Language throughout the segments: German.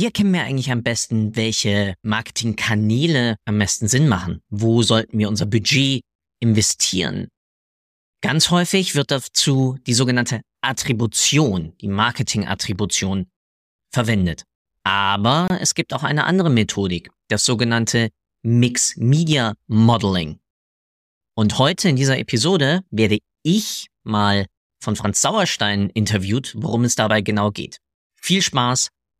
Wie erkennen wir eigentlich am besten, welche Marketingkanäle am besten Sinn machen? Wo sollten wir unser Budget investieren? Ganz häufig wird dazu die sogenannte Attribution, die Marketing-Attribution verwendet. Aber es gibt auch eine andere Methodik, das sogenannte Mix Media Modeling. Und heute in dieser Episode werde ich mal von Franz Sauerstein interviewt, worum es dabei genau geht. Viel Spaß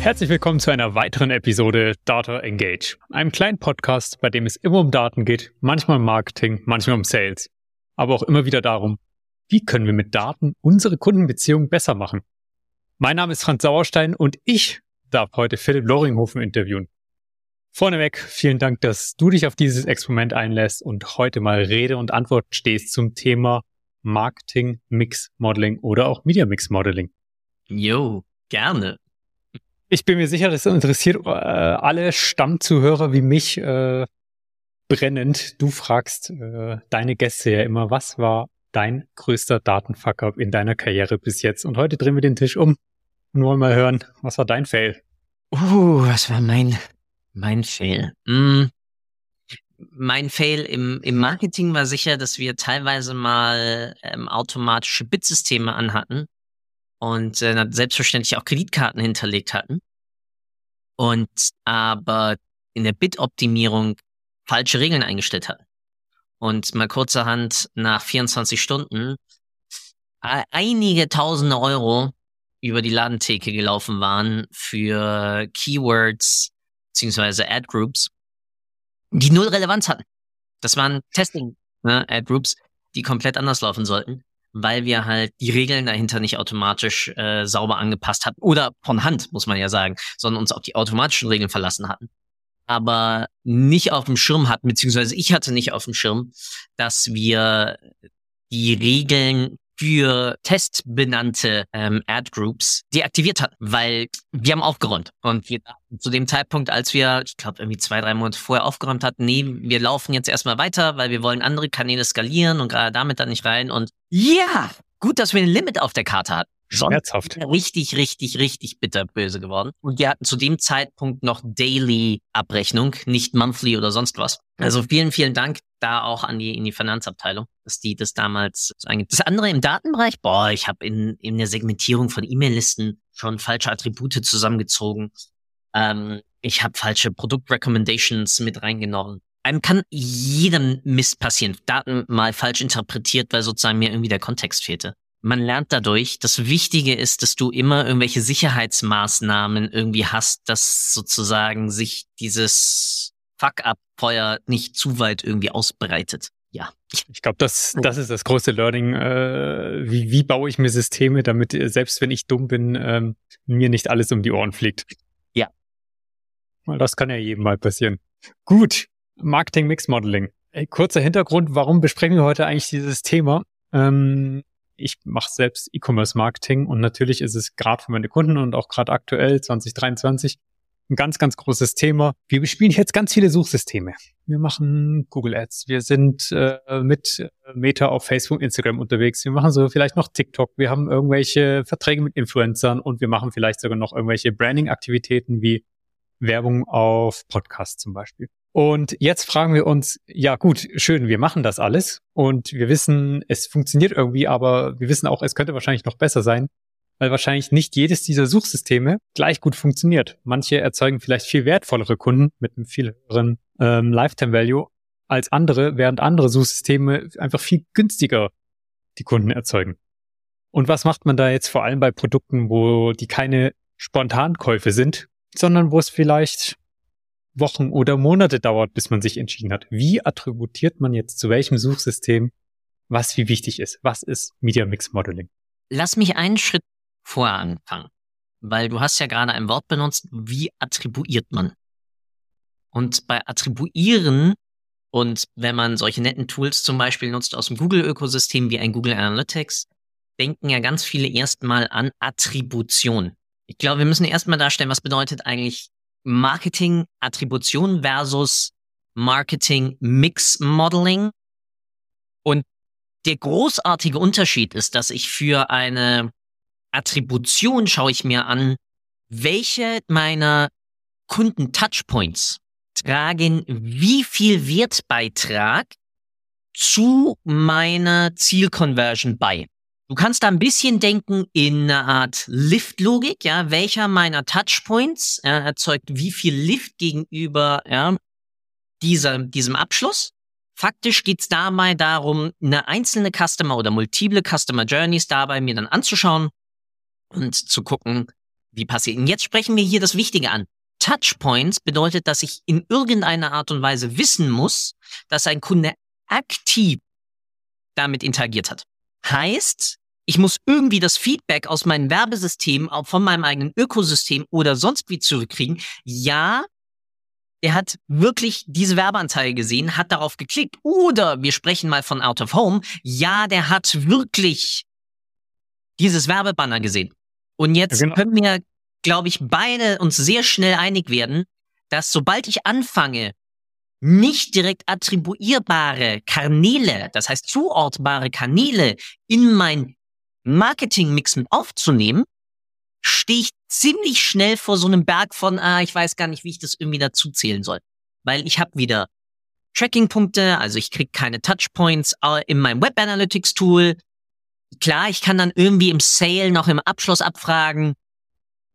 Herzlich willkommen zu einer weiteren Episode Data Engage, einem kleinen Podcast, bei dem es immer um Daten geht, manchmal um Marketing, manchmal um Sales, aber auch immer wieder darum, wie können wir mit Daten unsere Kundenbeziehungen besser machen. Mein Name ist Franz Sauerstein und ich darf heute Philipp Loringhofen interviewen. Vorneweg, vielen Dank, dass du dich auf dieses Experiment einlässt und heute mal Rede und Antwort stehst zum Thema Marketing Mix Modeling oder auch Media Mix Modeling. Jo, gerne. Ich bin mir sicher, das interessiert äh, alle Stammzuhörer wie mich äh, brennend. Du fragst äh, deine Gäste ja immer, was war dein größter Datenfuck-up in deiner Karriere bis jetzt? Und heute drehen wir den Tisch um und wollen mal hören, was war dein Fail? Uh, was war mein, mein Fail? Mm. Mein Fail im, im Marketing war sicher, dass wir teilweise mal ähm, automatische Bitsysteme anhatten und äh, selbstverständlich auch Kreditkarten hinterlegt hatten und aber in der Bit-Optimierung falsche Regeln eingestellt hatten. Und mal kurzerhand nach 24 Stunden einige tausende Euro über die Ladentheke gelaufen waren für Keywords beziehungsweise Ad-Groups, die null Relevanz hatten. Das waren Testing-Ad-Groups, ne, die komplett anders laufen sollten weil wir halt die Regeln dahinter nicht automatisch äh, sauber angepasst hatten. Oder von Hand, muss man ja sagen, sondern uns auf die automatischen Regeln verlassen hatten. Aber nicht auf dem Schirm hatten, beziehungsweise ich hatte nicht auf dem Schirm, dass wir die Regeln für testbenannte ähm, Ad-Groups deaktiviert hatten, weil wir haben aufgeräumt. Und wir zu dem Zeitpunkt, als wir, ich glaube, irgendwie zwei, drei Monate vorher aufgeräumt hatten, nee, wir laufen jetzt erstmal weiter, weil wir wollen andere Kanäle skalieren und gerade damit dann nicht rein. Und ja, gut, dass wir ein Limit auf der Karte hatten. Schmerzhaft. Richtig, richtig, richtig bitterböse geworden. Und wir hatten zu dem Zeitpunkt noch Daily Abrechnung, nicht Monthly oder sonst was. Also vielen, vielen Dank da auch an die, in die Finanzabteilung, dass die das damals eingibt. Das andere im Datenbereich, boah, ich habe in, in der Segmentierung von E-Mail-Listen schon falsche Attribute zusammengezogen. Ähm, ich habe falsche Produktrecommendations mit reingenommen. Einem kann jedem Mist passieren. Daten mal falsch interpretiert, weil sozusagen mir irgendwie der Kontext fehlte man lernt dadurch. Das Wichtige ist, dass du immer irgendwelche Sicherheitsmaßnahmen irgendwie hast, dass sozusagen sich dieses Fuck-up-Feuer nicht zu weit irgendwie ausbreitet. Ja. Ich glaube, das, das ist das große Learning. Äh, wie, wie baue ich mir Systeme, damit äh, selbst wenn ich dumm bin, ähm, mir nicht alles um die Ohren fliegt. Ja. Das kann ja jedem mal passieren. Gut. Marketing Mix Modeling. Kurzer Hintergrund, warum besprechen wir heute eigentlich dieses Thema? Ähm, ich mache selbst E-Commerce-Marketing und natürlich ist es gerade für meine Kunden und auch gerade aktuell 2023 ein ganz, ganz großes Thema. Wir bespielen jetzt ganz viele Suchsysteme. Wir machen Google Ads, wir sind äh, mit Meta auf Facebook, Instagram unterwegs, wir machen so vielleicht noch TikTok, wir haben irgendwelche Verträge mit Influencern und wir machen vielleicht sogar noch irgendwelche Branding-Aktivitäten wie Werbung auf Podcasts zum Beispiel. Und jetzt fragen wir uns, ja gut, schön, wir machen das alles und wir wissen, es funktioniert irgendwie, aber wir wissen auch, es könnte wahrscheinlich noch besser sein, weil wahrscheinlich nicht jedes dieser Suchsysteme gleich gut funktioniert. Manche erzeugen vielleicht viel wertvollere Kunden mit einem viel höheren ähm, Lifetime Value als andere, während andere Suchsysteme einfach viel günstiger die Kunden erzeugen. Und was macht man da jetzt vor allem bei Produkten, wo die keine Spontankäufe sind, sondern wo es vielleicht Wochen oder Monate dauert, bis man sich entschieden hat. Wie attributiert man jetzt zu welchem Suchsystem, was wie wichtig ist? Was ist Media Mix Modeling? Lass mich einen Schritt vorher anfangen. weil du hast ja gerade ein Wort benutzt, wie attribuiert man? Und bei Attribuieren und wenn man solche netten Tools zum Beispiel nutzt aus dem Google-Ökosystem wie ein Google Analytics, denken ja ganz viele erstmal an Attribution. Ich glaube, wir müssen erstmal darstellen, was bedeutet eigentlich Marketing Attribution versus Marketing Mix Modeling. Und der großartige Unterschied ist, dass ich für eine Attribution schaue ich mir an, welche meiner Kunden Touchpoints tragen wie viel Wertbeitrag zu meiner Zielconversion bei. Du kannst da ein bisschen denken in einer Art Lift-Logik, ja, welcher meiner Touchpoints ja, erzeugt wie viel Lift gegenüber ja, dieser, diesem Abschluss. Faktisch geht's dabei darum, eine einzelne Customer oder multiple Customer Journeys dabei mir dann anzuschauen und zu gucken, wie passiert. Und jetzt sprechen wir hier das Wichtige an. Touchpoints bedeutet, dass ich in irgendeiner Art und Weise wissen muss, dass ein Kunde aktiv damit interagiert hat. Heißt, ich muss irgendwie das Feedback aus meinem Werbesystem, auch von meinem eigenen Ökosystem oder sonst wie zurückkriegen. Ja, er hat wirklich diese Werbeanzeige gesehen, hat darauf geklickt. Oder wir sprechen mal von Out of Home. Ja, der hat wirklich dieses Werbebanner gesehen. Und jetzt ja, genau. können wir, glaube ich, beide uns sehr schnell einig werden, dass sobald ich anfange, nicht direkt attribuierbare Kanäle, das heißt zuortbare Kanäle in mein Marketingmix mit aufzunehmen, stehe ich ziemlich schnell vor so einem Berg von, ah, ich weiß gar nicht, wie ich das irgendwie dazu zählen soll. Weil ich habe wieder Tracking-Punkte, also ich kriege keine Touchpoints äh, in meinem Web Analytics Tool. Klar, ich kann dann irgendwie im Sale noch im Abschluss abfragen,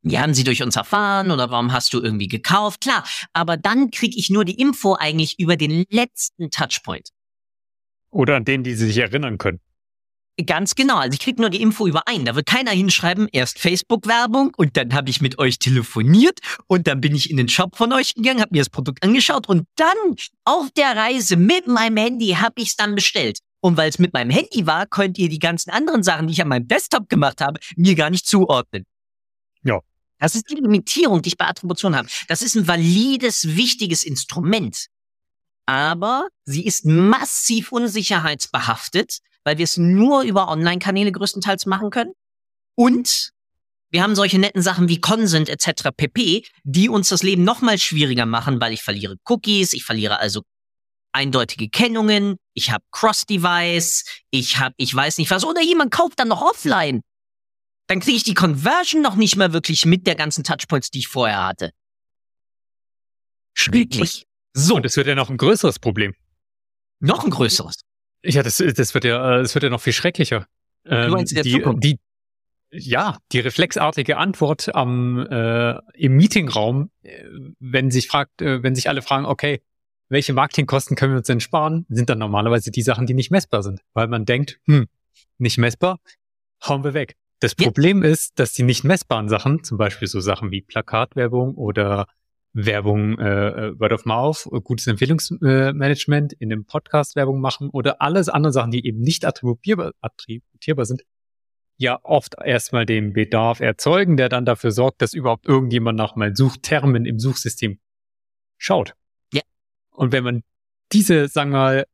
wie haben sie durch uns erfahren oder warum hast du irgendwie gekauft? Klar, aber dann kriege ich nur die Info eigentlich über den letzten Touchpoint. Oder an den, die sie sich erinnern können. Ganz genau. Also ich krieg nur die Info über einen. Da wird keiner hinschreiben, erst Facebook-Werbung und dann habe ich mit euch telefoniert und dann bin ich in den Shop von euch gegangen, habe mir das Produkt angeschaut und dann auf der Reise mit meinem Handy habe ich es dann bestellt. Und weil es mit meinem Handy war, könnt ihr die ganzen anderen Sachen, die ich an meinem Desktop gemacht habe, mir gar nicht zuordnen. Das ist die Limitierung, die ich bei Attribution habe. Das ist ein valides, wichtiges Instrument. Aber sie ist massiv unsicherheitsbehaftet, weil wir es nur über Online-Kanäle größtenteils machen können. Und wir haben solche netten Sachen wie Consent etc. pp, die uns das Leben noch mal schwieriger machen, weil ich verliere Cookies, ich verliere also eindeutige Kennungen, ich habe Cross-Device, ich habe, ich weiß nicht was, oder jemand kauft dann noch offline. Dann kriege ich die Conversion noch nicht mehr wirklich mit der ganzen Touchpoints, die ich vorher hatte. Schrecklich. So. Und es wird ja noch ein größeres Problem. Noch ein größeres. Ja, das, das wird ja, das wird ja noch viel schrecklicher. Ähm, du meinst in der die, Zukunft? Die, ja, die reflexartige Antwort am äh, im Meetingraum, äh, wenn sich fragt, äh, wenn sich alle fragen, okay, welche Marketingkosten können wir uns denn sparen, sind dann normalerweise die Sachen, die nicht messbar sind, weil man denkt, hm, nicht messbar, hauen wir weg. Das Problem ist, dass die nicht messbaren Sachen, zum Beispiel so Sachen wie Plakatwerbung oder Werbung, äh, äh, Word of Mouth, gutes Empfehlungsmanagement, in einem Podcast Werbung machen oder alles andere Sachen, die eben nicht attributierbar, attributierbar sind, ja oft erstmal den Bedarf erzeugen, der dann dafür sorgt, dass überhaupt irgendjemand nach meinen Suchtermen im Suchsystem schaut. Ja. Und wenn man diese, sagen wir mal,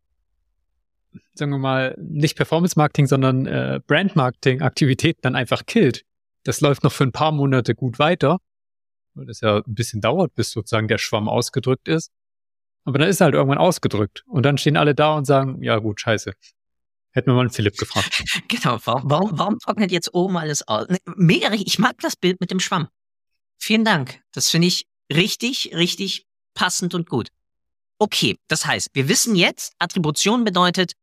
sagen wir mal, nicht Performance Marketing, sondern äh, Brand Marketing Aktivitäten dann einfach killt, das läuft noch für ein paar Monate gut weiter weil das ja ein bisschen dauert, bis sozusagen der Schwamm ausgedrückt ist. Aber dann ist er halt irgendwann ausgedrückt. Und dann stehen alle da und sagen, ja gut, scheiße. Hätten wir mal einen Philipp gefragt. Genau, warum, warum, warum trocknet jetzt oben alles aus? Ne, mega, ich mag das Bild mit dem Schwamm. Vielen Dank. Das finde ich richtig, richtig passend und gut. Okay, das heißt, wir wissen jetzt, Attribution bedeutet,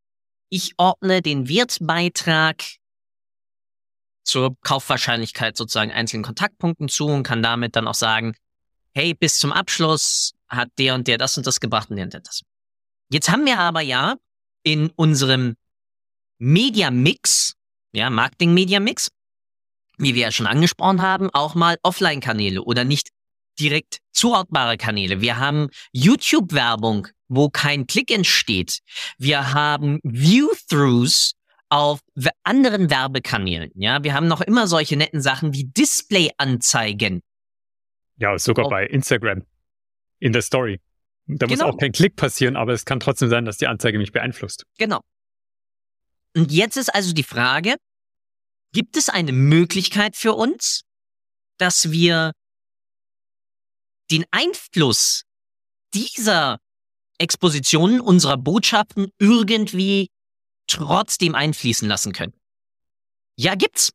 ich ordne den Wertbeitrag zur Kaufwahrscheinlichkeit sozusagen einzelnen Kontaktpunkten zu und kann damit dann auch sagen, hey, bis zum Abschluss hat der und der das und das gebracht und der und der das. Jetzt haben wir aber ja in unserem Media Mix, ja, Marketing Media Mix, wie wir ja schon angesprochen haben, auch mal Offline-Kanäle oder nicht direkt zuortbare Kanäle. Wir haben YouTube-Werbung, wo kein Klick entsteht. Wir haben View-Throughs, auf anderen Werbekanälen. Ja, wir haben noch immer solche netten Sachen wie Displayanzeigen. Ja, sogar oh. bei Instagram in der Story. Da genau. muss auch kein Klick passieren, aber es kann trotzdem sein, dass die Anzeige mich beeinflusst. Genau. Und jetzt ist also die Frage, gibt es eine Möglichkeit für uns, dass wir den Einfluss dieser Expositionen unserer Botschaften irgendwie trotzdem einfließen lassen können? Ja, gibt's.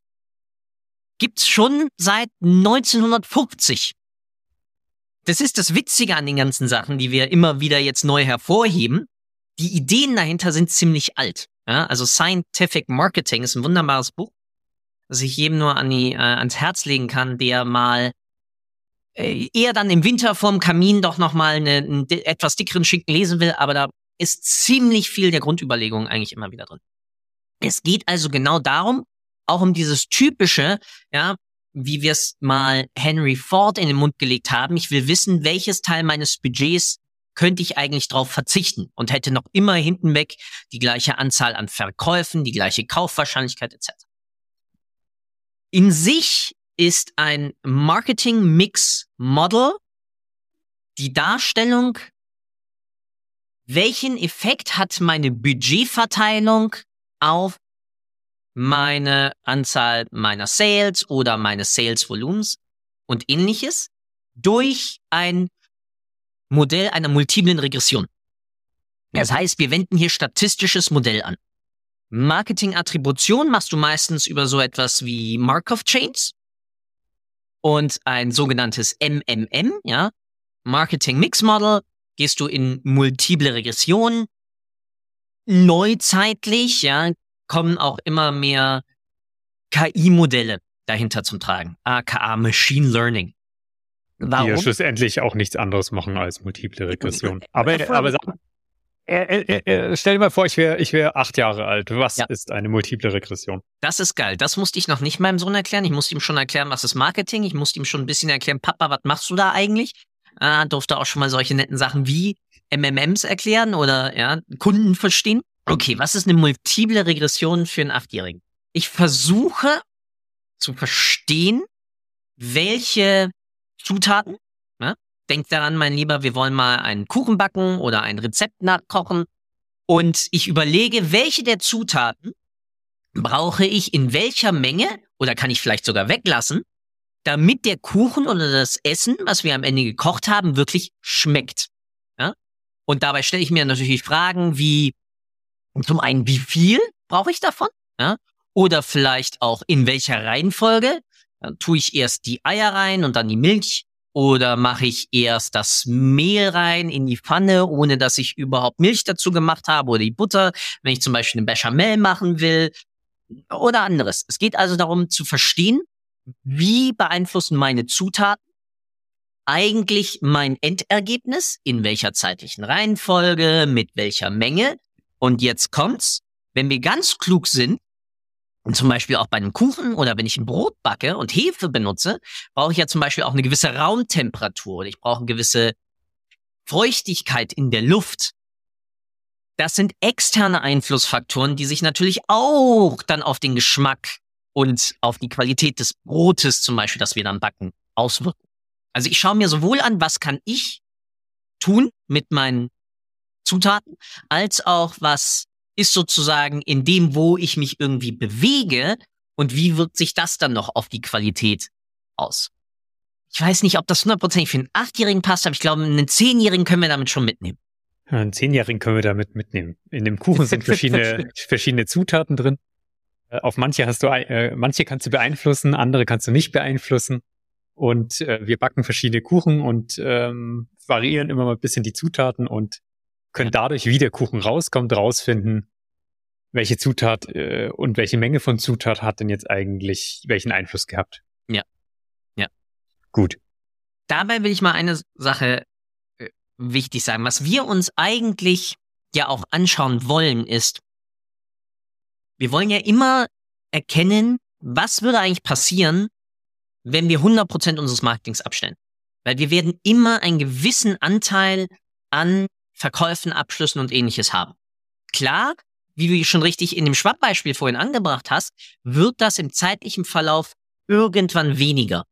Gibt's schon seit 1950. Das ist das Witzige an den ganzen Sachen, die wir immer wieder jetzt neu hervorheben. Die Ideen dahinter sind ziemlich alt. Ja, also Scientific Marketing ist ein wunderbares Buch, das ich jedem nur an die, äh, ans Herz legen kann, der mal eher dann im Winter vorm Kamin doch nochmal einen etwas dickeren Schinken lesen will, aber da ist ziemlich viel der Grundüberlegung eigentlich immer wieder drin. Es geht also genau darum, auch um dieses typische, ja, wie wir es mal Henry Ford in den Mund gelegt haben. Ich will wissen, welches Teil meines Budgets könnte ich eigentlich drauf verzichten und hätte noch immer hinten weg die gleiche Anzahl an Verkäufen, die gleiche Kaufwahrscheinlichkeit etc. In sich ist ein Marketing Mix Model die Darstellung, welchen Effekt hat meine Budgetverteilung auf meine Anzahl meiner Sales oder meines Sales Volumens und ähnliches durch ein Modell einer multiplen Regression. Das heißt, wir wenden hier statistisches Modell an. Marketing-Attribution machst du meistens über so etwas wie Markov Chains und ein sogenanntes MMM, ja, Marketing Mix Model, gehst du in multiple Regression. Neuzeitlich, ja, kommen auch immer mehr KI-Modelle dahinter zum Tragen, aka Machine Learning. Warum? Die ja schlussendlich auch nichts anderes machen als multiple Regression. Aber, aber sag, äh, äh, äh, stell dir mal vor, ich wäre ich wär acht Jahre alt. Was ja. ist eine multiple Regression? Das ist geil. Das musste ich noch nicht meinem Sohn erklären. Ich musste ihm schon erklären, was ist Marketing. Ich musste ihm schon ein bisschen erklären, Papa, was machst du da eigentlich? Ah, durfte auch schon mal solche netten Sachen wie MMMs erklären oder ja, Kunden verstehen. Okay, was ist eine multiple Regression für einen Achtjährigen? Ich versuche zu verstehen, welche Zutaten? Denk daran, mein Lieber, wir wollen mal einen Kuchen backen oder ein Rezept nachkochen und ich überlege, welche der Zutaten brauche ich in welcher Menge oder kann ich vielleicht sogar weglassen, damit der Kuchen oder das Essen, was wir am Ende gekocht haben, wirklich schmeckt. Ja? Und dabei stelle ich mir natürlich Fragen wie, zum einen, wie viel brauche ich davon? Ja? Oder vielleicht auch in welcher Reihenfolge? Dann tue ich erst die Eier rein und dann die Milch oder mache ich erst das Mehl rein in die Pfanne, ohne dass ich überhaupt Milch dazu gemacht habe oder die Butter, wenn ich zum Beispiel eine Bechamel machen will oder anderes. Es geht also darum zu verstehen, wie beeinflussen meine Zutaten eigentlich mein Endergebnis, in welcher zeitlichen Reihenfolge, mit welcher Menge und jetzt kommt's, wenn wir ganz klug sind, und zum Beispiel auch bei einem Kuchen oder wenn ich ein Brot backe und Hefe benutze, brauche ich ja zum Beispiel auch eine gewisse Raumtemperatur oder ich brauche eine gewisse Feuchtigkeit in der Luft. Das sind externe Einflussfaktoren, die sich natürlich auch dann auf den Geschmack und auf die Qualität des Brotes zum Beispiel, das wir dann backen, auswirken. Also ich schaue mir sowohl an, was kann ich tun mit meinen Zutaten, als auch was ist sozusagen in dem, wo ich mich irgendwie bewege und wie wirkt sich das dann noch auf die Qualität aus. Ich weiß nicht, ob das hundertprozentig für einen Achtjährigen passt, aber ich glaube, einen Zehnjährigen können wir damit schon mitnehmen. Ja, einen Zehnjährigen können wir damit mitnehmen. In dem Kuchen sind verschiedene, verschiedene Zutaten drin. Äh, auf manche hast du, äh, manche kannst du beeinflussen, andere kannst du nicht beeinflussen. Und äh, wir backen verschiedene Kuchen und ähm, variieren immer mal ein bisschen die Zutaten und können dadurch, wie der Kuchen rauskommt, rausfinden, welche Zutat äh, und welche Menge von Zutat hat denn jetzt eigentlich welchen Einfluss gehabt. Ja. Ja. Gut. Dabei will ich mal eine Sache äh, wichtig sagen. Was wir uns eigentlich ja auch anschauen wollen, ist, wir wollen ja immer erkennen, was würde eigentlich passieren, wenn wir 100% unseres Marketings abstellen. Weil wir werden immer einen gewissen Anteil an Verkäufen, Abschlüssen und ähnliches haben. Klar, wie du schon richtig in dem Schwammbeispiel vorhin angebracht hast, wird das im zeitlichen Verlauf irgendwann weniger.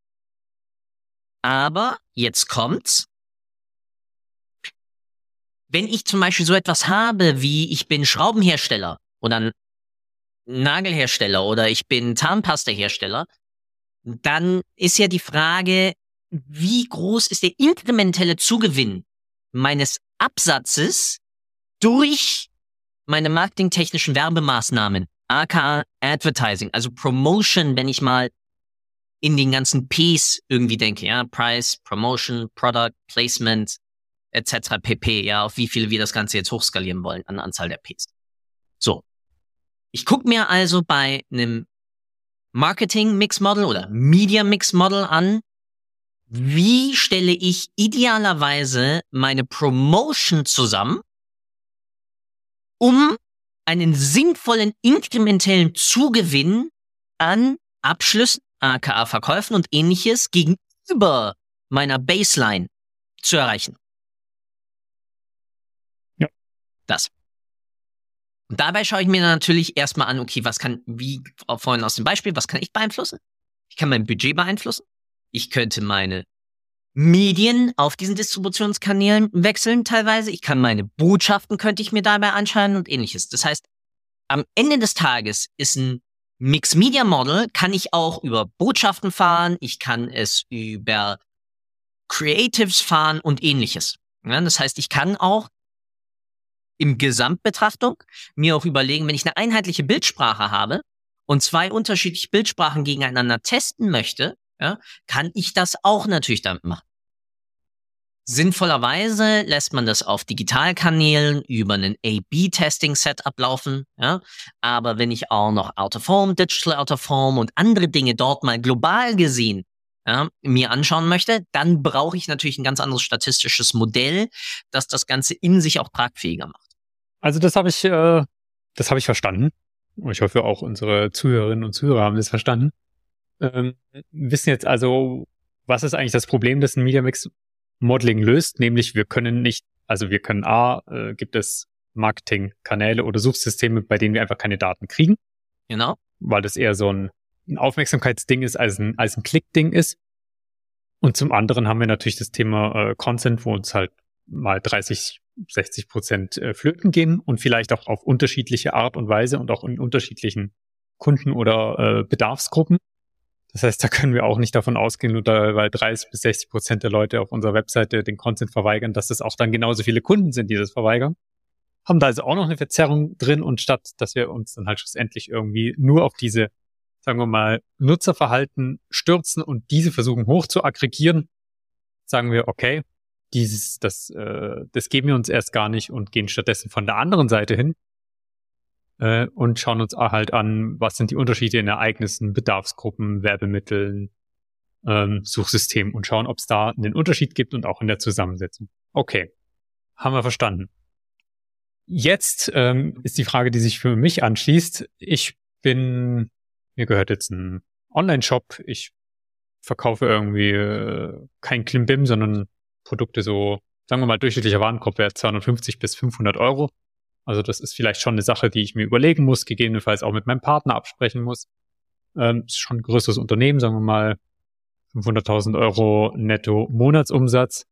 Aber jetzt kommt's. Wenn ich zum Beispiel so etwas habe, wie ich bin Schraubenhersteller oder Nagelhersteller oder ich bin Zahnpastahersteller, dann ist ja die Frage, wie groß ist der inkrementelle Zugewinn meines Absatzes durch meine marketingtechnischen Werbemaßnahmen, aka Advertising, also Promotion, wenn ich mal in den ganzen Ps irgendwie denke, ja, Price, Promotion, Product, Placement, etc. pp, ja, auf wie viel wir das Ganze jetzt hochskalieren wollen an Anzahl der Ps. So. Ich gucke mir also bei einem Marketing Mix Model oder Media Mix Model an, wie stelle ich idealerweise meine Promotion zusammen, um einen sinnvollen inkrementellen Zugewinn an Abschlüssen, aka Verkäufen und ähnliches gegenüber meiner Baseline zu erreichen. Ja. Das. Und dabei schaue ich mir natürlich erstmal an, okay, was kann, wie vorhin aus dem Beispiel, was kann ich beeinflussen? Ich kann mein Budget beeinflussen. Ich könnte meine Medien auf diesen Distributionskanälen wechseln teilweise. Ich kann meine Botschaften könnte ich mir dabei anschauen und ähnliches. Das heißt, am Ende des Tages ist ein Mix Media Model kann ich auch über Botschaften fahren. Ich kann es über Creatives fahren und ähnliches. Ja, das heißt, ich kann auch im Gesamtbetrachtung mir auch überlegen, wenn ich eine einheitliche Bildsprache habe und zwei unterschiedliche Bildsprachen gegeneinander testen möchte, ja, kann ich das auch natürlich damit machen. Sinnvollerweise lässt man das auf Digitalkanälen über einen A-B-Testing-Setup laufen. Ja? Aber wenn ich auch noch Out of Home, Digital Out of Home und andere Dinge dort mal global gesehen ja, mir anschauen möchte, dann brauche ich natürlich ein ganz anderes statistisches Modell, das das Ganze in sich auch tragfähiger macht. Also das habe ich, äh, das habe ich verstanden. Ich hoffe auch unsere Zuhörerinnen und Zuhörer haben das verstanden ähm, wissen jetzt also, was ist eigentlich das Problem, das ein Media Mix Modeling löst? Nämlich wir können nicht, also wir können A, äh, gibt es Marketingkanäle oder Suchsysteme, bei denen wir einfach keine Daten kriegen. Genau. Weil das eher so ein, ein Aufmerksamkeitsding ist, als ein, als ein Klickding ist. Und zum anderen haben wir natürlich das Thema äh, Consent, wo uns halt mal 30, 60 Prozent äh, flöten gehen und vielleicht auch auf unterschiedliche Art und Weise und auch in unterschiedlichen Kunden oder äh, Bedarfsgruppen. Das heißt, da können wir auch nicht davon ausgehen, nur da, weil 30 bis 60 Prozent der Leute auf unserer Webseite den Content verweigern, dass das auch dann genauso viele Kunden sind, die das verweigern. Haben da also auch noch eine Verzerrung drin und statt, dass wir uns dann halt schlussendlich irgendwie nur auf diese, sagen wir mal, Nutzerverhalten stürzen und diese versuchen hoch zu aggregieren, sagen wir, okay, dieses, das, äh, das geben wir uns erst gar nicht und gehen stattdessen von der anderen Seite hin äh, und schauen uns halt an, was sind die Unterschiede in Ereignissen, Bedarfsgruppen, Werbemitteln, ähm, Suchsystemen und schauen, ob es da einen Unterschied gibt und auch in der Zusammensetzung. Okay, haben wir verstanden. Jetzt ähm, ist die Frage, die sich für mich anschließt. Ich bin, mir gehört jetzt ein Online-Shop. Ich verkaufe irgendwie äh, kein Klimbim, sondern Produkte so, sagen wir mal, durchschnittlicher Warenkorbwert 250 bis 500 Euro. Also das ist vielleicht schon eine Sache, die ich mir überlegen muss, gegebenenfalls auch mit meinem Partner absprechen muss. Ähm, ist schon ein größeres Unternehmen, sagen wir mal 500.000 Euro netto Monatsumsatz.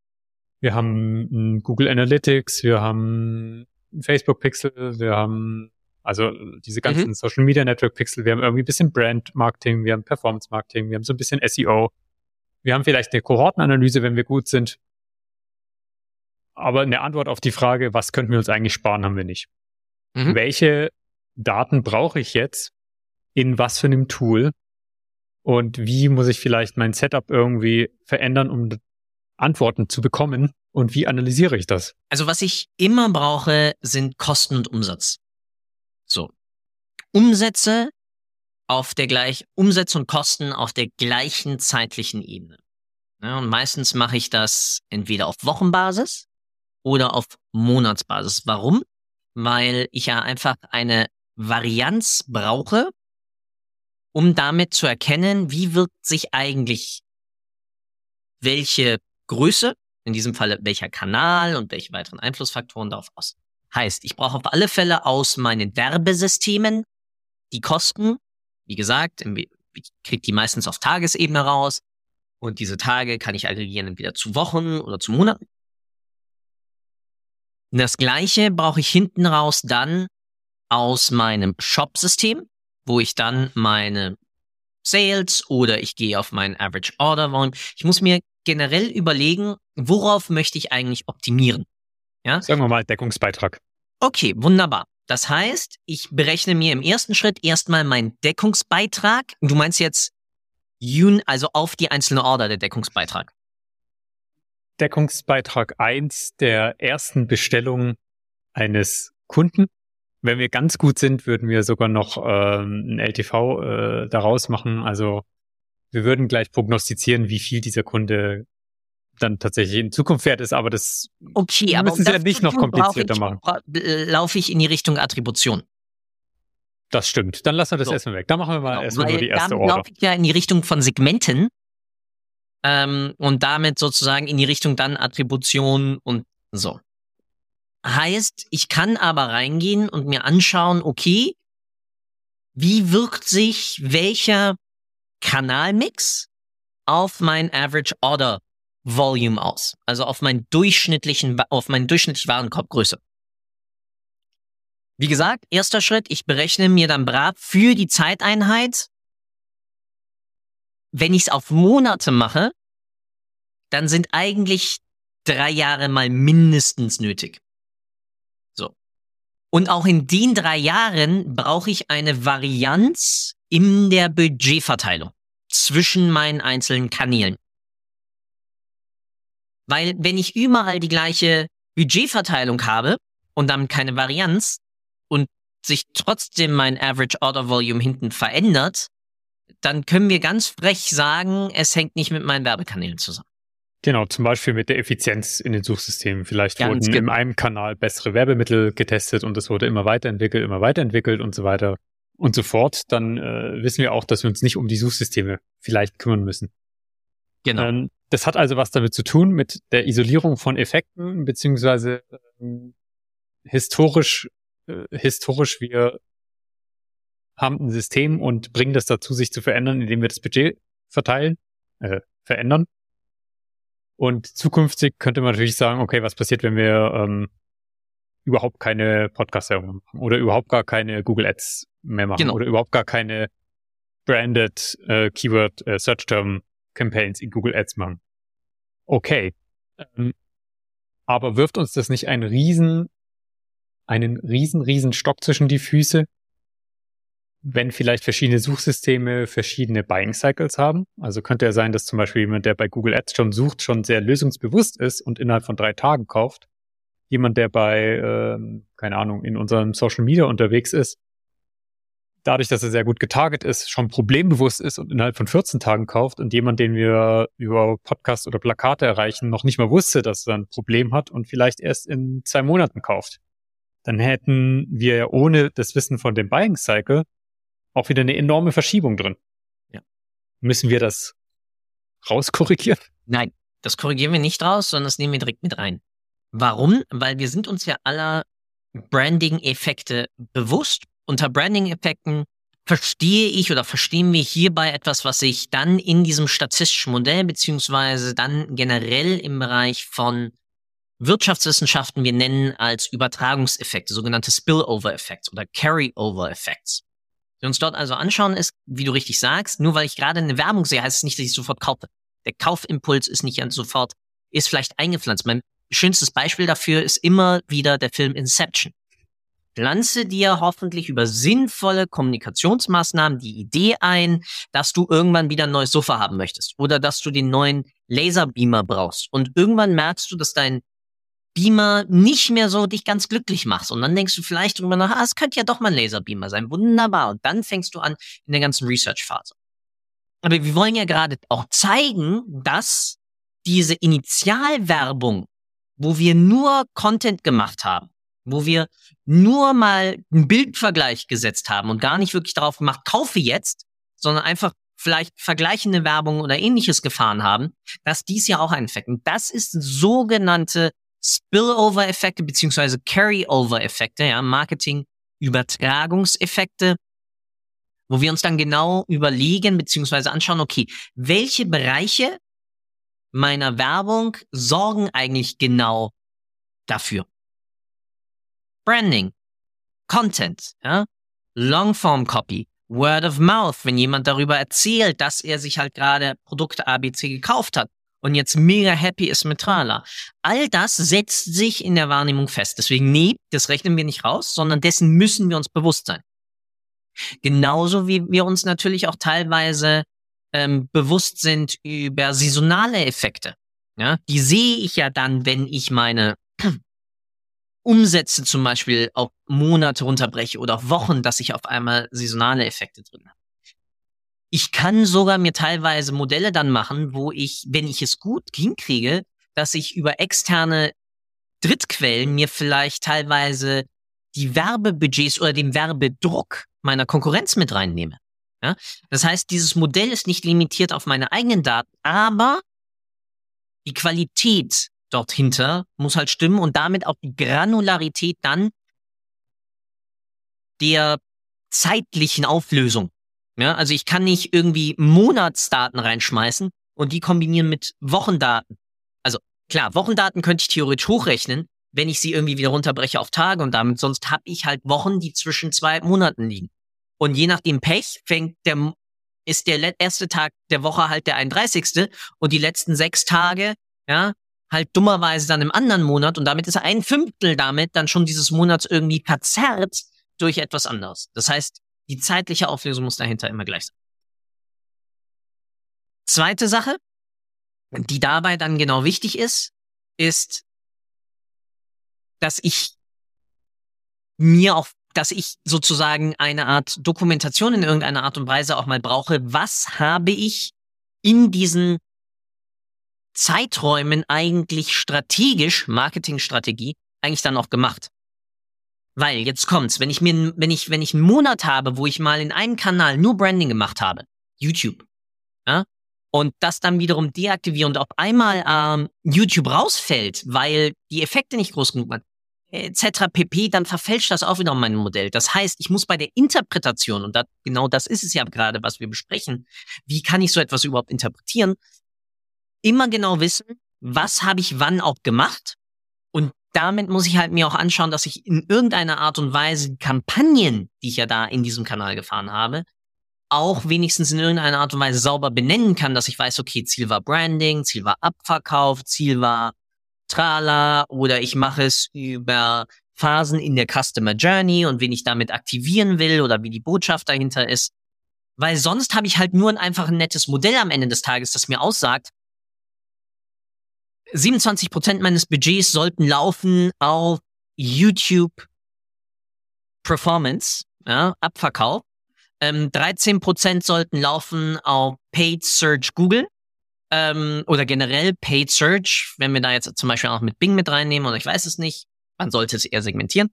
Wir haben Google Analytics, wir haben Facebook Pixel, wir haben also diese ganzen mhm. Social Media Network Pixel, wir haben irgendwie ein bisschen Brand Marketing, wir haben Performance Marketing, wir haben so ein bisschen SEO. Wir haben vielleicht eine Kohortenanalyse, wenn wir gut sind. Aber eine Antwort auf die Frage, was könnten wir uns eigentlich sparen, haben wir nicht. Mhm. Welche Daten brauche ich jetzt in was für einem Tool? Und wie muss ich vielleicht mein Setup irgendwie verändern, um Antworten zu bekommen? Und wie analysiere ich das? Also was ich immer brauche, sind Kosten und Umsatz. So. Umsätze auf der gleich, Umsätze und Kosten auf der gleichen zeitlichen Ebene. Ja, und meistens mache ich das entweder auf Wochenbasis oder auf Monatsbasis. Warum? Weil ich ja einfach eine Varianz brauche, um damit zu erkennen, wie wirkt sich eigentlich welche Größe, in diesem Falle welcher Kanal und welche weiteren Einflussfaktoren darauf aus. Heißt, ich brauche auf alle Fälle aus meinen Werbesystemen die Kosten. Wie gesagt, ich kriege die meistens auf Tagesebene raus. Und diese Tage kann ich aggregieren entweder zu Wochen oder zu Monaten. Das gleiche brauche ich hinten raus dann aus meinem Shop-System, wo ich dann meine Sales oder ich gehe auf meinen Average Order Volume. Ich muss mir generell überlegen, worauf möchte ich eigentlich optimieren. Ja? Sagen wir mal Deckungsbeitrag. Okay, wunderbar. Das heißt, ich berechne mir im ersten Schritt erstmal meinen Deckungsbeitrag. Du meinst jetzt also auf die einzelne Order der Deckungsbeitrag. Deckungsbeitrag 1 der ersten Bestellung eines Kunden. Wenn wir ganz gut sind, würden wir sogar noch ähm, ein LTV äh, daraus machen. Also wir würden gleich prognostizieren, wie viel dieser Kunde dann tatsächlich in Zukunft wert ist, aber das okay, aber müssen sie ja nicht noch komplizierter ich, machen. Laufe ich in die Richtung Attribution. Das stimmt. Dann lassen wir das so. erstmal weg. Da machen wir mal genau, erstmal nur die erste dann Order. laufe ich ja in die Richtung von Segmenten ähm, und damit sozusagen in die Richtung dann Attribution und so. Heißt, ich kann aber reingehen und mir anschauen, okay, wie wirkt sich welcher Kanalmix auf mein Average Order Volume aus, also auf meinen durchschnittlichen, auf meinen durchschnittlichen Warenkorbgröße. Wie gesagt, erster Schritt, ich berechne mir dann brav für die Zeiteinheit. Wenn ich es auf Monate mache, dann sind eigentlich drei Jahre mal mindestens nötig. So. Und auch in den drei Jahren brauche ich eine Varianz in der Budgetverteilung zwischen meinen einzelnen Kanälen. Weil wenn ich überall die gleiche Budgetverteilung habe und damit keine Varianz und sich trotzdem mein Average Order Volume hinten verändert, dann können wir ganz frech sagen, es hängt nicht mit meinen Werbekanälen zusammen. Genau, zum Beispiel mit der Effizienz in den Suchsystemen. Vielleicht Ganz wurden genau. in einem Kanal bessere Werbemittel getestet und es wurde immer weiterentwickelt, immer weiterentwickelt und so weiter und so fort. Dann äh, wissen wir auch, dass wir uns nicht um die Suchsysteme vielleicht kümmern müssen. Genau. Ähm, das hat also was damit zu tun mit der Isolierung von Effekten, beziehungsweise ähm, historisch, äh, historisch wir haben ein System und bringen das dazu, sich zu verändern, indem wir das Budget verteilen, äh, verändern. Und zukünftig könnte man natürlich sagen, okay, was passiert, wenn wir ähm, überhaupt keine Podcast-Werbung machen oder überhaupt gar keine Google Ads mehr machen genau. oder überhaupt gar keine branded äh, Keyword äh, Search Term Campaigns in Google Ads machen. Okay. Ähm, aber wirft uns das nicht einen riesen, einen riesen, riesen Stock zwischen die Füße, wenn vielleicht verschiedene Suchsysteme verschiedene Buying Cycles haben? Also könnte ja sein, dass zum Beispiel jemand, der bei Google Ads schon sucht, schon sehr lösungsbewusst ist und innerhalb von drei Tagen kauft. Jemand, der bei, äh, keine Ahnung, in unserem Social Media unterwegs ist, dadurch, dass er sehr gut getarget ist, schon problembewusst ist und innerhalb von 14 Tagen kauft und jemand, den wir über Podcast oder Plakate erreichen, noch nicht mal wusste, dass er ein Problem hat und vielleicht erst in zwei Monaten kauft. Dann hätten wir ja ohne das Wissen von dem Buying Cycle auch wieder eine enorme Verschiebung drin. Ja. Müssen wir das rauskorrigieren? Nein, das korrigieren wir nicht raus, sondern das nehmen wir direkt mit rein. Warum? Weil wir sind uns ja aller Branding-Effekte bewusst unter Branding-Effekten verstehe ich oder verstehen wir hierbei etwas, was sich dann in diesem statistischen Modell beziehungsweise dann generell im Bereich von Wirtschaftswissenschaften wir nennen als Übertragungseffekte, sogenannte Spillover-Effekte oder Carry-Over-Effekte. Wir uns dort also anschauen ist, wie du richtig sagst, nur weil ich gerade eine Werbung sehe, heißt es nicht, dass ich sofort kaufe. Der Kaufimpuls ist nicht sofort, ist vielleicht eingepflanzt. Mein schönstes Beispiel dafür ist immer wieder der Film Inception pflanze dir hoffentlich über sinnvolle Kommunikationsmaßnahmen die Idee ein, dass du irgendwann wieder ein neues Sofa haben möchtest oder dass du den neuen Laserbeamer brauchst. Und irgendwann merkst du, dass dein Beamer nicht mehr so dich ganz glücklich macht. Und dann denkst du vielleicht drüber nach, ah, es könnte ja doch mal ein Laserbeamer sein. Wunderbar. Und dann fängst du an in der ganzen Research-Phase. Aber wir wollen ja gerade auch zeigen, dass diese Initialwerbung, wo wir nur Content gemacht haben, wo wir nur mal einen Bildvergleich gesetzt haben und gar nicht wirklich darauf gemacht, kaufe jetzt, sondern einfach vielleicht vergleichende Werbung oder ähnliches gefahren haben, dass dies ja auch einen Effekt. Und das ist sogenannte Spillover-Effekte beziehungsweise Carry-Over-Effekte, ja, Marketing-Übertragungseffekte, wo wir uns dann genau überlegen beziehungsweise anschauen, okay, welche Bereiche meiner Werbung sorgen eigentlich genau dafür? Branding, Content, ja, Longform Copy, Word of Mouth, wenn jemand darüber erzählt, dass er sich halt gerade Produkte ABC gekauft hat und jetzt mega happy ist mit Trala. All das setzt sich in der Wahrnehmung fest. Deswegen, nee, das rechnen wir nicht raus, sondern dessen müssen wir uns bewusst sein. Genauso wie wir uns natürlich auch teilweise ähm, bewusst sind über saisonale Effekte. Ja, die sehe ich ja dann, wenn ich meine Umsätze zum Beispiel auf Monate runterbreche oder auf Wochen, dass ich auf einmal saisonale Effekte drin habe. Ich kann sogar mir teilweise Modelle dann machen, wo ich, wenn ich es gut hinkriege, dass ich über externe Drittquellen mir vielleicht teilweise die Werbebudgets oder den Werbedruck meiner Konkurrenz mit reinnehme. Ja? Das heißt, dieses Modell ist nicht limitiert auf meine eigenen Daten, aber die Qualität dort hinter muss halt stimmen und damit auch die Granularität dann der zeitlichen Auflösung. Ja, also ich kann nicht irgendwie Monatsdaten reinschmeißen und die kombinieren mit Wochendaten. Also klar, Wochendaten könnte ich theoretisch hochrechnen, wenn ich sie irgendwie wieder runterbreche auf Tage und damit sonst habe ich halt Wochen, die zwischen zwei Monaten liegen. Und je nachdem Pech fängt der ist der erste Tag der Woche halt der 31. und die letzten sechs Tage, ja, halt dummerweise dann im anderen Monat und damit ist ein Fünftel damit dann schon dieses Monats irgendwie verzerrt durch etwas anderes. Das heißt, die zeitliche Auflösung muss dahinter immer gleich sein. Zweite Sache, die dabei dann genau wichtig ist, ist, dass ich mir auch, dass ich sozusagen eine Art Dokumentation in irgendeiner Art und Weise auch mal brauche. Was habe ich in diesen Zeiträumen eigentlich strategisch, Marketingstrategie, eigentlich dann auch gemacht? Weil jetzt kommt's, wenn ich mir, wenn ich, wenn ich einen Monat habe, wo ich mal in einem Kanal nur Branding gemacht habe, YouTube, ja, und das dann wiederum deaktiviere und auf einmal ähm, YouTube rausfällt, weil die Effekte nicht groß genug waren, etc. pp, dann verfälscht das auch wieder mein Modell. Das heißt, ich muss bei der Interpretation, und das, genau das ist es ja gerade, was wir besprechen, wie kann ich so etwas überhaupt interpretieren, immer genau wissen, was habe ich wann auch gemacht und damit muss ich halt mir auch anschauen, dass ich in irgendeiner Art und Weise die Kampagnen, die ich ja da in diesem Kanal gefahren habe, auch wenigstens in irgendeiner Art und Weise sauber benennen kann, dass ich weiß, okay, Ziel war Branding, Ziel war Abverkauf, Ziel war Trala oder ich mache es über Phasen in der Customer Journey und wen ich damit aktivieren will oder wie die Botschaft dahinter ist. Weil sonst habe ich halt nur ein einfach ein nettes Modell am Ende des Tages, das mir aussagt, 27 Prozent meines Budgets sollten laufen auf YouTube Performance, ja, Abverkauf. Ähm, 13 Prozent sollten laufen auf Paid Search Google ähm, oder generell Paid Search, wenn wir da jetzt zum Beispiel auch mit Bing mit reinnehmen oder ich weiß es nicht, man sollte es eher segmentieren.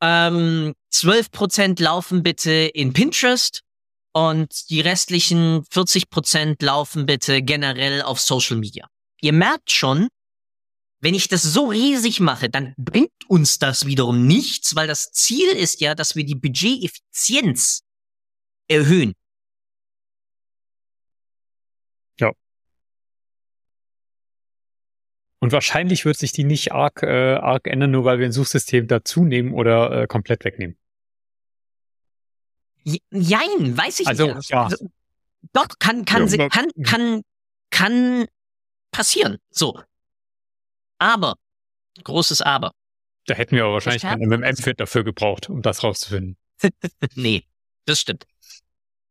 Ähm, 12 Prozent laufen bitte in Pinterest und die restlichen 40 Prozent laufen bitte generell auf Social Media ihr merkt schon, wenn ich das so riesig mache, dann bringt uns das wiederum nichts, weil das Ziel ist ja, dass wir die Budgeteffizienz erhöhen. Ja. Und wahrscheinlich wird sich die nicht arg, äh, arg ändern, nur weil wir ein Suchsystem dazu nehmen oder äh, komplett wegnehmen. Jein, weiß ich also, nicht. Ja. Also, doch, kann, kann, ja, kann, kann, kann passieren. So. Aber, großes Aber. Da hätten wir aber wahrscheinlich keinen MMM-Fit dafür gebraucht, um das rauszufinden. nee, das stimmt.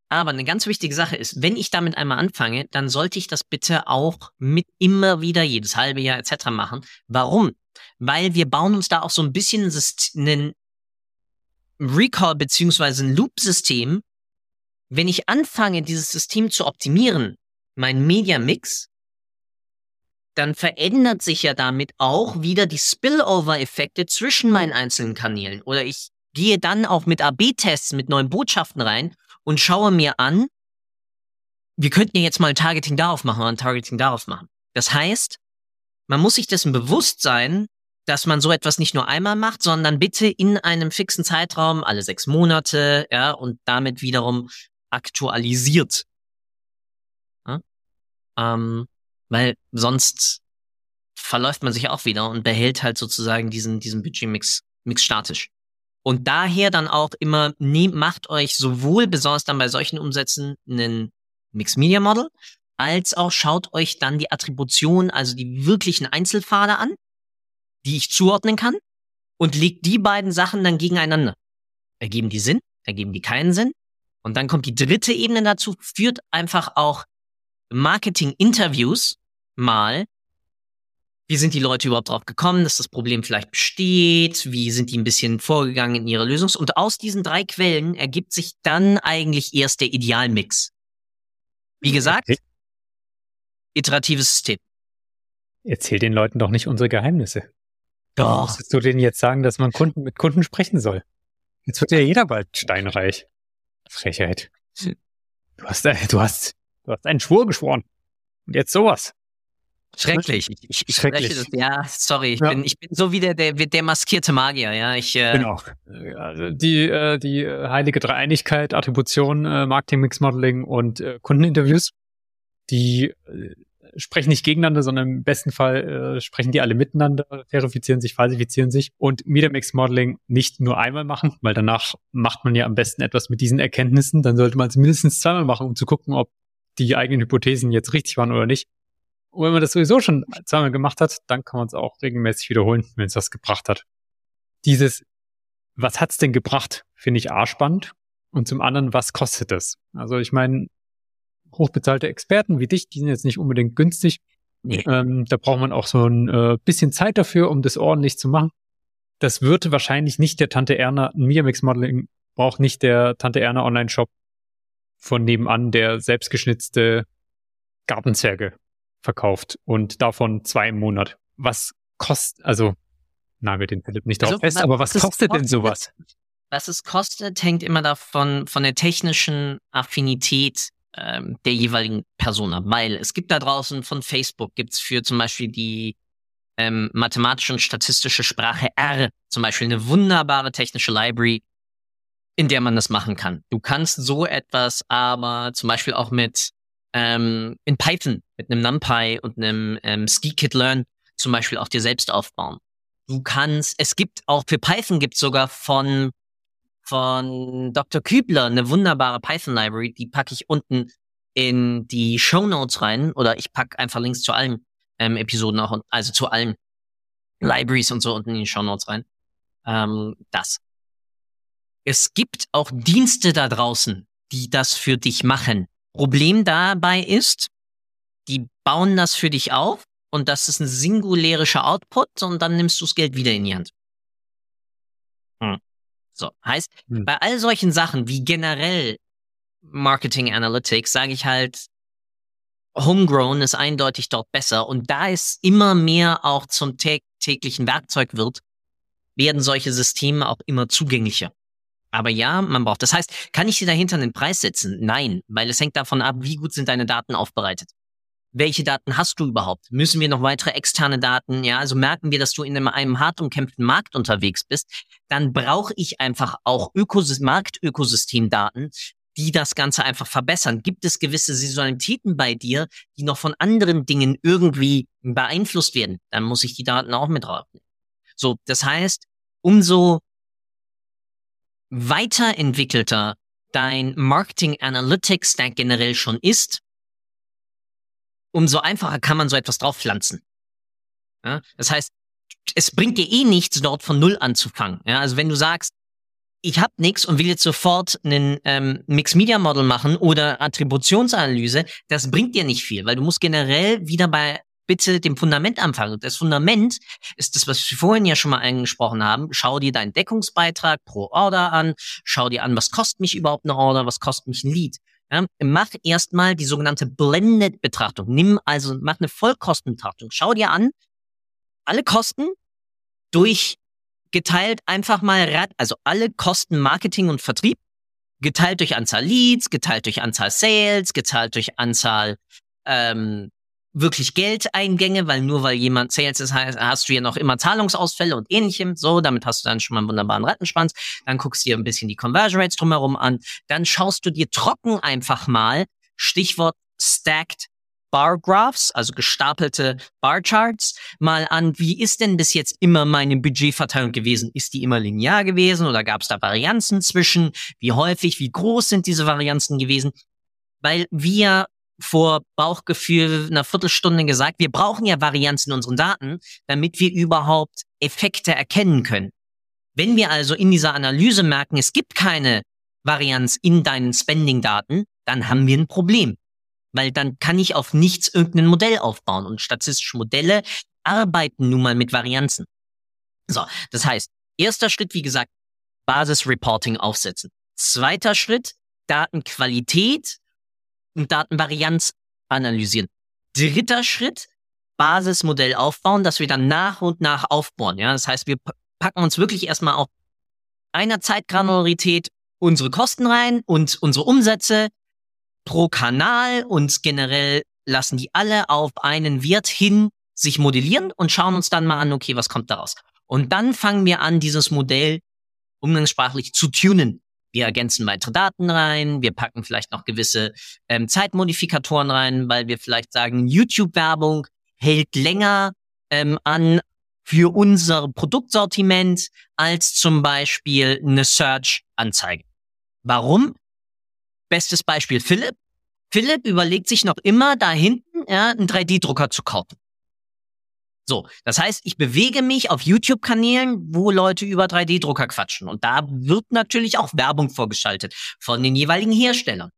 Aber eine ganz wichtige Sache ist, wenn ich damit einmal anfange, dann sollte ich das bitte auch mit immer wieder jedes halbe Jahr etc. machen. Warum? Weil wir bauen uns da auch so ein bisschen einen Recall beziehungsweise ein Loop-System. Wenn ich anfange, dieses System zu optimieren, mein Media-Mix, dann verändert sich ja damit auch wieder die Spillover-Effekte zwischen meinen einzelnen Kanälen. Oder ich gehe dann auch mit AB-Tests, mit neuen Botschaften rein und schaue mir an, wir könnten ja jetzt mal ein Targeting darauf machen oder ein Targeting darauf machen. Das heißt, man muss sich dessen bewusst sein, dass man so etwas nicht nur einmal macht, sondern bitte in einem fixen Zeitraum, alle sechs Monate, ja, und damit wiederum aktualisiert. Ja? Ähm, weil sonst verläuft man sich auch wieder und behält halt sozusagen diesen, diesen Budgetmix Mix statisch. Und daher dann auch immer, ne, macht euch sowohl besonders dann bei solchen Umsätzen einen Mix Media Model, als auch schaut euch dann die Attribution, also die wirklichen Einzelpfade an, die ich zuordnen kann und legt die beiden Sachen dann gegeneinander. Ergeben die Sinn? Ergeben die keinen Sinn? Und dann kommt die dritte Ebene dazu, führt einfach auch Marketing-Interviews mal wie sind die Leute überhaupt drauf gekommen, dass das Problem vielleicht besteht? Wie sind die ein bisschen vorgegangen in ihrer Lösung? Und aus diesen drei Quellen ergibt sich dann eigentlich erst der Idealmix. Wie gesagt, okay. iteratives System. Erzähl den Leuten doch nicht unsere Geheimnisse. Doch. Musstest du denen jetzt sagen, dass man Kunden mit Kunden sprechen soll? Jetzt wird ja jeder bald steinreich. Frechheit. Du hast, äh, du hast, du hast einen Schwur geschworen. Und jetzt sowas. Schrecklich. Ich, ich Schrecklich. Das, ja, sorry, ich, ja. Bin, ich bin so wie der, der, der maskierte Magier, ja. Ich, äh, genau. Also die, äh, die heilige Dreieinigkeit, Attribution, äh, Marketing, Mix Modeling und äh, Kundeninterviews, die äh, sprechen nicht gegeneinander, sondern im besten Fall äh, sprechen die alle miteinander, verifizieren sich, falsifizieren sich und Media Mix Modeling nicht nur einmal machen, weil danach macht man ja am besten etwas mit diesen Erkenntnissen. Dann sollte man es mindestens zweimal machen, um zu gucken, ob die eigenen Hypothesen jetzt richtig waren oder nicht. Und wenn man das sowieso schon zweimal gemacht hat, dann kann man es auch regelmäßig wiederholen, wenn es was gebracht hat. Dieses, was hat's denn gebracht, finde ich A spannend. Und zum anderen, was kostet es? Also ich meine, hochbezahlte Experten wie dich, die sind jetzt nicht unbedingt günstig. Nee. Ähm, da braucht man auch so ein äh, bisschen Zeit dafür, um das ordentlich zu machen. Das wird wahrscheinlich nicht der Tante Erna, ein Miamix Modeling braucht nicht der Tante Erna Online-Shop von nebenan, der selbstgeschnitzte Gartenzwerge verkauft und davon zwei im Monat. Was kostet, also, na, wir den Philipp nicht drauf also, fest, aber was kostet, kostet denn sowas? Was es kostet, hängt immer davon, von der technischen Affinität ähm, der jeweiligen Person ab. Weil es gibt da draußen von Facebook, gibt's für zum Beispiel die ähm, mathematische und statistische Sprache R zum Beispiel eine wunderbare technische Library, in der man das machen kann. Du kannst so etwas aber zum Beispiel auch mit ähm, in Python mit einem NumPy und einem ähm, Scikit-Learn zum Beispiel auch dir selbst aufbauen. Du kannst, es gibt auch für Python gibt sogar von von Dr. Kübler eine wunderbare Python-Library, die packe ich unten in die Show Notes rein oder ich packe einfach Links zu allen ähm, Episoden auch, also zu allen Libraries und so unten in die Show Notes rein. Ähm, das. Es gibt auch Dienste da draußen, die das für dich machen. Problem dabei ist, die bauen das für dich auf und das ist ein singulärischer Output und dann nimmst du das Geld wieder in die Hand. Hm. So, heißt, hm. bei all solchen Sachen wie generell Marketing Analytics sage ich halt, Homegrown ist eindeutig dort besser und da es immer mehr auch zum täglichen Werkzeug wird, werden solche Systeme auch immer zugänglicher. Aber ja, man braucht. Das heißt, kann ich dir dahinter einen Preis setzen? Nein, weil es hängt davon ab, wie gut sind deine Daten aufbereitet. Welche Daten hast du überhaupt? Müssen wir noch weitere externe Daten? Ja, also merken wir, dass du in einem, einem hart umkämpften Markt unterwegs bist, dann brauche ich einfach auch Ökosys Marktökosystemdaten, die das Ganze einfach verbessern. Gibt es gewisse Saisonalitäten bei dir, die noch von anderen Dingen irgendwie beeinflusst werden? Dann muss ich die Daten auch mit draufnehmen. So, das heißt, umso weiterentwickelter dein Marketing Analytics Stack generell schon ist, umso einfacher kann man so etwas draufpflanzen. Ja, das heißt, es bringt dir eh nichts, dort von Null anzufangen. Ja, also wenn du sagst, ich habe nichts und will jetzt sofort einen ähm, Mixed Media Model machen oder Attributionsanalyse, das bringt dir nicht viel, weil du musst generell wieder bei bitte dem Fundament anfangen. Das Fundament ist das, was wir vorhin ja schon mal angesprochen haben. Schau dir deinen Deckungsbeitrag pro Order an. Schau dir an, was kostet mich überhaupt eine Order, was kostet mich ein Lead. Ja, mach erstmal die sogenannte Blended-Betrachtung. Nimm also, mach eine Vollkostenbetrachtung. Schau dir an, alle Kosten durch geteilt einfach mal, also alle Kosten Marketing und Vertrieb geteilt durch Anzahl Leads, geteilt durch Anzahl Sales, geteilt durch Anzahl ähm, wirklich Geldeingänge, weil nur weil jemand Sales ist, hast du ja noch immer Zahlungsausfälle und ähnlichem. So, damit hast du dann schon mal einen wunderbaren Rattenschwanz. Dann guckst du dir ein bisschen die Conversion Rates drumherum an. Dann schaust du dir trocken einfach mal, Stichwort Stacked Bar Graphs, also gestapelte Bar Charts, mal an, wie ist denn bis jetzt immer meine Budgetverteilung gewesen? Ist die immer linear gewesen oder gab es da Varianzen zwischen? Wie häufig, wie groß sind diese Varianzen gewesen? Weil wir vor Bauchgefühl einer Viertelstunde gesagt, wir brauchen ja Varianzen in unseren Daten, damit wir überhaupt Effekte erkennen können. Wenn wir also in dieser Analyse merken, es gibt keine Varianz in deinen Spending-Daten, dann haben wir ein Problem weil dann kann ich auf nichts irgendein Modell aufbauen. Und statistische Modelle arbeiten nun mal mit Varianzen. So, das heißt, erster Schritt, wie gesagt, Basisreporting aufsetzen. Zweiter Schritt, Datenqualität und Datenvarianz analysieren. Dritter Schritt, Basismodell aufbauen, dass wir dann nach und nach aufbauen. Ja, das heißt, wir packen uns wirklich erstmal auf einer Zeitgranularität unsere Kosten rein und unsere Umsätze pro Kanal und generell lassen die alle auf einen Wert hin sich modellieren und schauen uns dann mal an, okay, was kommt daraus? Und dann fangen wir an, dieses Modell umgangssprachlich zu tunen. Wir ergänzen weitere Daten rein, wir packen vielleicht noch gewisse ähm, Zeitmodifikatoren rein, weil wir vielleicht sagen, YouTube-Werbung hält länger ähm, an für unser Produktsortiment als zum Beispiel eine Search-Anzeige. Warum? Bestes Beispiel Philipp. Philipp überlegt sich noch immer da hinten ja, einen 3D-Drucker zu kaufen. So, das heißt, ich bewege mich auf YouTube-Kanälen, wo Leute über 3D-Drucker quatschen. Und da wird natürlich auch Werbung vorgeschaltet von den jeweiligen Herstellern.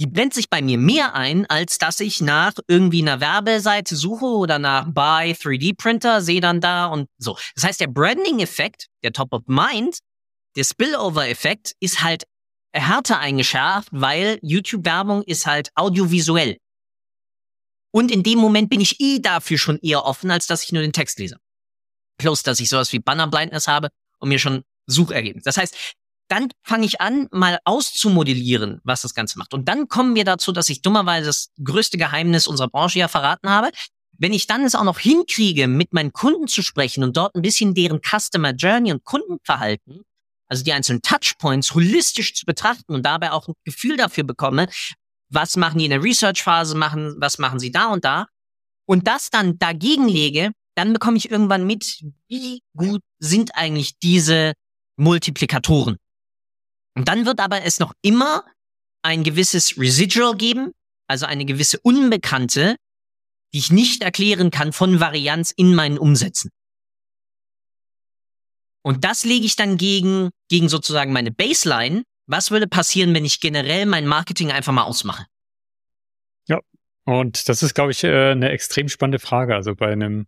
Die brennt sich bei mir mehr ein, als dass ich nach irgendwie einer Werbeseite suche oder nach Buy 3D-Printer, sehe dann da und so. Das heißt, der Branding-Effekt, der Top of Mind, der Spillover-Effekt ist halt härter eingeschärft, weil YouTube-Werbung ist halt audiovisuell. Und in dem Moment bin ich eh dafür schon eher offen, als dass ich nur den Text lese. Plus, dass ich sowas wie Banner-Blindness habe und mir schon Suchergebnisse. Das heißt, dann fange ich an, mal auszumodellieren, was das Ganze macht. Und dann kommen wir dazu, dass ich dummerweise das größte Geheimnis unserer Branche ja verraten habe. Wenn ich dann es auch noch hinkriege, mit meinen Kunden zu sprechen und dort ein bisschen deren Customer Journey und Kundenverhalten also die einzelnen Touchpoints holistisch zu betrachten und dabei auch ein Gefühl dafür bekomme, was machen die in der Research-Phase, machen, was machen sie da und da. Und das dann dagegen lege, dann bekomme ich irgendwann mit, wie gut sind eigentlich diese Multiplikatoren. Und dann wird aber es noch immer ein gewisses Residual geben, also eine gewisse Unbekannte, die ich nicht erklären kann von Varianz in meinen Umsätzen. Und das lege ich dann gegen, gegen sozusagen meine Baseline. Was würde passieren, wenn ich generell mein Marketing einfach mal ausmache? Ja, und das ist, glaube ich, äh, eine extrem spannende Frage. Also bei einem,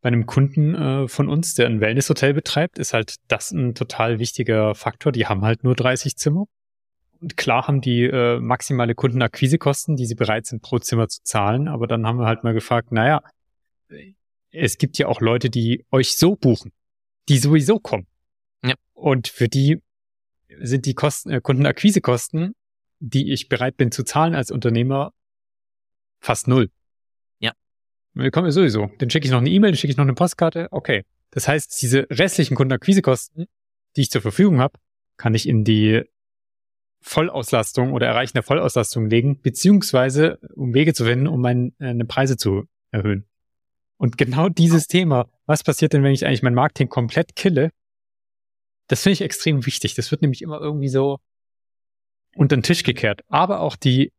bei einem Kunden äh, von uns, der ein Wellnesshotel betreibt, ist halt das ein total wichtiger Faktor. Die haben halt nur 30 Zimmer. Und klar haben die äh, maximale Kundenakquisekosten, die sie bereit sind, pro Zimmer zu zahlen. Aber dann haben wir halt mal gefragt, naja, es gibt ja auch Leute, die euch so buchen die sowieso kommen. Ja. Und für die sind die Kosten, äh, Kundenakquisekosten, die ich bereit bin zu zahlen als Unternehmer, fast null. Ja. Kommen ja sowieso. Dann schicke ich noch eine E-Mail, dann schicke ich noch eine Postkarte. Okay. Das heißt, diese restlichen Kundenakquisekosten, die ich zur Verfügung habe, kann ich in die Vollauslastung oder Erreichen der Vollauslastung legen, beziehungsweise um Wege zu finden, um meine äh, Preise zu erhöhen. Und genau dieses Thema, was passiert denn, wenn ich eigentlich mein Marketing komplett kille, das finde ich extrem wichtig. Das wird nämlich immer irgendwie so unter den Tisch gekehrt. Aber auch die,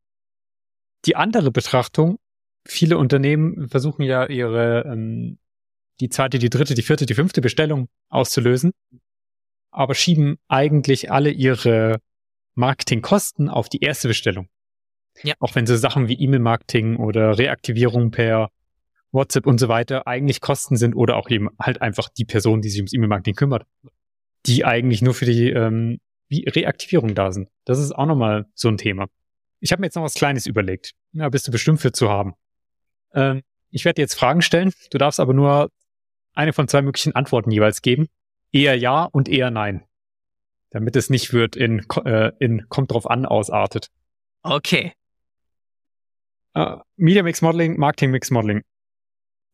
die andere Betrachtung, viele Unternehmen versuchen ja ihre, ähm, die zweite, die dritte, die vierte, die fünfte Bestellung auszulösen, aber schieben eigentlich alle ihre Marketingkosten auf die erste Bestellung. Ja. Auch wenn so Sachen wie E-Mail-Marketing oder Reaktivierung per WhatsApp und so weiter eigentlich Kosten sind oder auch eben halt einfach die Person, die sich ums E-Mail-Marketing kümmert, die eigentlich nur für die ähm, Reaktivierung da sind. Das ist auch nochmal so ein Thema. Ich habe mir jetzt noch was Kleines überlegt. Ja, bist du bestimmt für zu haben. Ähm, ich werde dir jetzt Fragen stellen. Du darfst aber nur eine von zwei möglichen Antworten jeweils geben. Eher ja und eher nein. Damit es nicht wird in, äh, in kommt drauf an ausartet. Okay. Uh, Media Mix Modeling, Marketing Mix Modeling.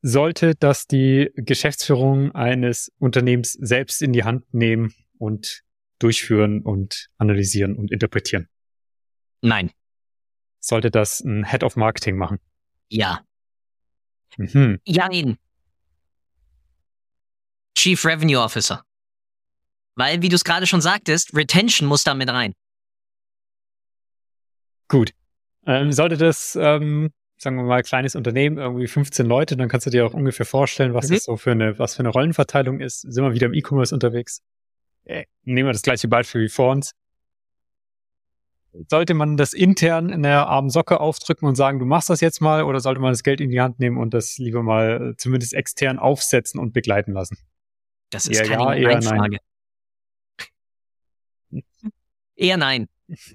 Sollte das die Geschäftsführung eines Unternehmens selbst in die Hand nehmen und durchführen und analysieren und interpretieren? Nein. Sollte das ein Head of Marketing machen? Ja. Mhm. Jein. Chief Revenue Officer. Weil, wie du es gerade schon sagtest, Retention muss da mit rein. Gut. Ähm, sollte das, ähm, sagen wir mal, kleines Unternehmen, irgendwie 15 Leute, dann kannst du dir auch ungefähr vorstellen, was mhm. das so für eine, was für eine Rollenverteilung ist. Sind wir wieder im E-Commerce unterwegs? Äh, nehmen wir das gleiche Beispiel wie vor uns. Sollte man das intern in der armen Socke aufdrücken und sagen, du machst das jetzt mal, oder sollte man das Geld in die Hand nehmen und das lieber mal zumindest extern aufsetzen und begleiten lassen? Das ist eher keine ja, eher Frage. Nein. Eher nein.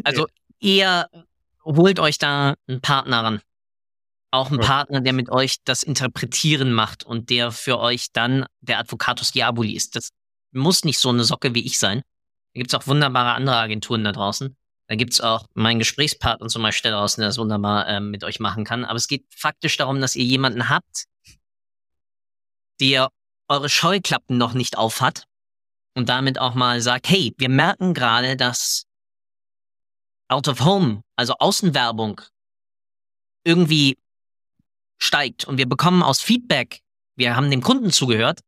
Also eher holt euch da einen Partner ran. Auch einen ja. Partner, der mit euch das Interpretieren macht und der für euch dann der Advocatus Diaboli ist. Das muss nicht so eine Socke wie ich sein. Da gibt's auch wunderbare andere Agenturen da draußen. Da gibt's auch meinen Gesprächspartner zum Beispiel da draußen, der das wunderbar ähm, mit euch machen kann. Aber es geht faktisch darum, dass ihr jemanden habt, der eure Scheuklappen noch nicht aufhat und damit auch mal sagt, hey, wir merken gerade, dass Out of Home, also Außenwerbung, irgendwie steigt und wir bekommen aus Feedback, wir haben dem Kunden zugehört,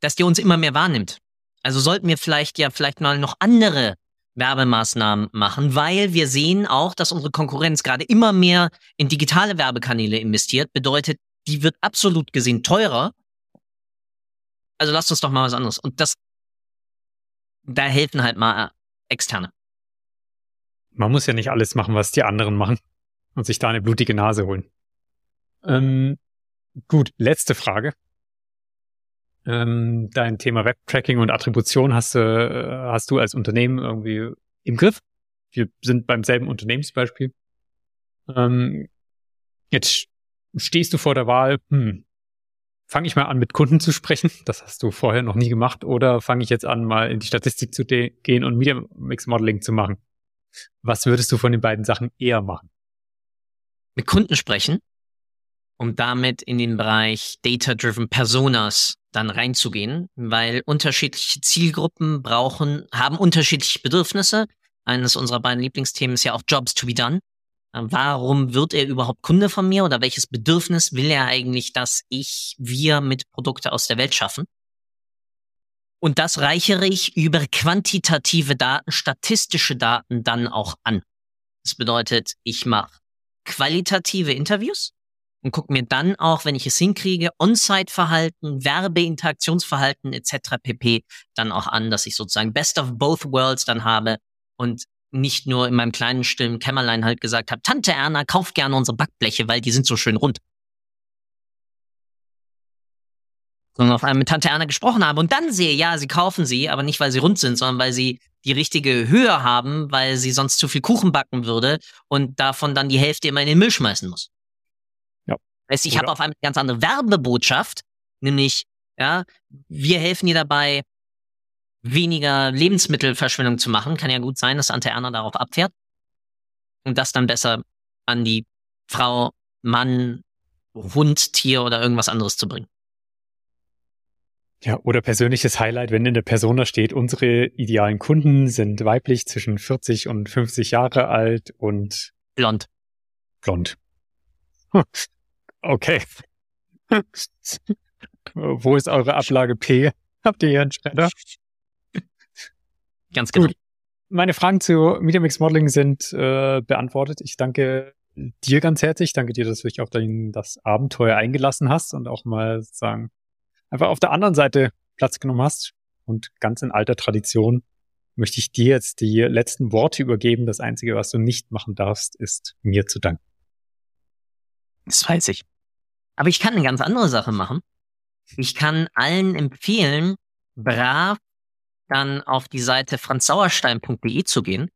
dass der uns immer mehr wahrnimmt. Also sollten wir vielleicht ja vielleicht mal noch andere Werbemaßnahmen machen, weil wir sehen auch, dass unsere Konkurrenz gerade immer mehr in digitale Werbekanäle investiert. Bedeutet, die wird absolut gesehen teurer. Also lasst uns doch mal was anderes. Und das, da helfen halt mal externe. Man muss ja nicht alles machen, was die anderen machen und sich da eine blutige Nase holen. Ähm, gut, letzte Frage. Ähm, dein Thema Webtracking und Attribution hast, äh, hast du als Unternehmen irgendwie im Griff. Wir sind beim selben Unternehmensbeispiel. Ähm, jetzt stehst du vor der Wahl, hm, fange ich mal an, mit Kunden zu sprechen? Das hast du vorher noch nie gemacht. Oder fange ich jetzt an, mal in die Statistik zu gehen und Media Mix Modeling zu machen? Was würdest du von den beiden Sachen eher machen? Mit Kunden sprechen, um damit in den Bereich Data-Driven Personas dann reinzugehen, weil unterschiedliche Zielgruppen brauchen, haben unterschiedliche Bedürfnisse. Eines unserer beiden Lieblingsthemen ist ja auch Jobs to be done. Warum wird er überhaupt Kunde von mir oder welches Bedürfnis will er eigentlich, dass ich, wir mit Produkte aus der Welt schaffen? Und das reichere ich über quantitative Daten, statistische Daten dann auch an. Das bedeutet, ich mache qualitative Interviews und gucke mir dann auch, wenn ich es hinkriege, On-Site-Verhalten, Werbeinteraktionsverhalten etc. pp. dann auch an, dass ich sozusagen Best of Both Worlds dann habe und nicht nur in meinem kleinen stillen Kämmerlein halt gesagt habe, Tante Erna, kauft gerne unsere Backbleche, weil die sind so schön rund. sondern auf einmal mit Tante Erna gesprochen habe und dann sehe, ja, sie kaufen sie, aber nicht, weil sie rund sind, sondern weil sie die richtige Höhe haben, weil sie sonst zu viel Kuchen backen würde und davon dann die Hälfte immer in den Müll schmeißen muss. Ja. Heißt, ich habe auf einmal eine ganz andere Werbebotschaft, nämlich, ja, wir helfen dir dabei, weniger Lebensmittelverschwendung zu machen. Kann ja gut sein, dass Tante Erna darauf abfährt und das dann besser an die Frau, Mann, Hund, Tier oder irgendwas anderes zu bringen. Ja, oder persönliches Highlight, wenn in der Persona steht, unsere idealen Kunden sind weiblich zwischen 40 und 50 Jahre alt und blond. Blond. Okay. Wo ist eure Ablage P? Habt ihr hier einen Schredder? Ganz genau. Gut. Meine Fragen zu MediaMix Modeling sind äh, beantwortet. Ich danke dir ganz herzlich. Danke dir, dass du dich auf dein, das Abenteuer eingelassen hast und auch mal sagen, einfach auf der anderen Seite Platz genommen hast. Und ganz in alter Tradition möchte ich dir jetzt die letzten Worte übergeben. Das Einzige, was du nicht machen darfst, ist mir zu danken. Das weiß ich. Aber ich kann eine ganz andere Sache machen. Ich kann allen empfehlen, brav dann auf die Seite franzsauerstein.de zu gehen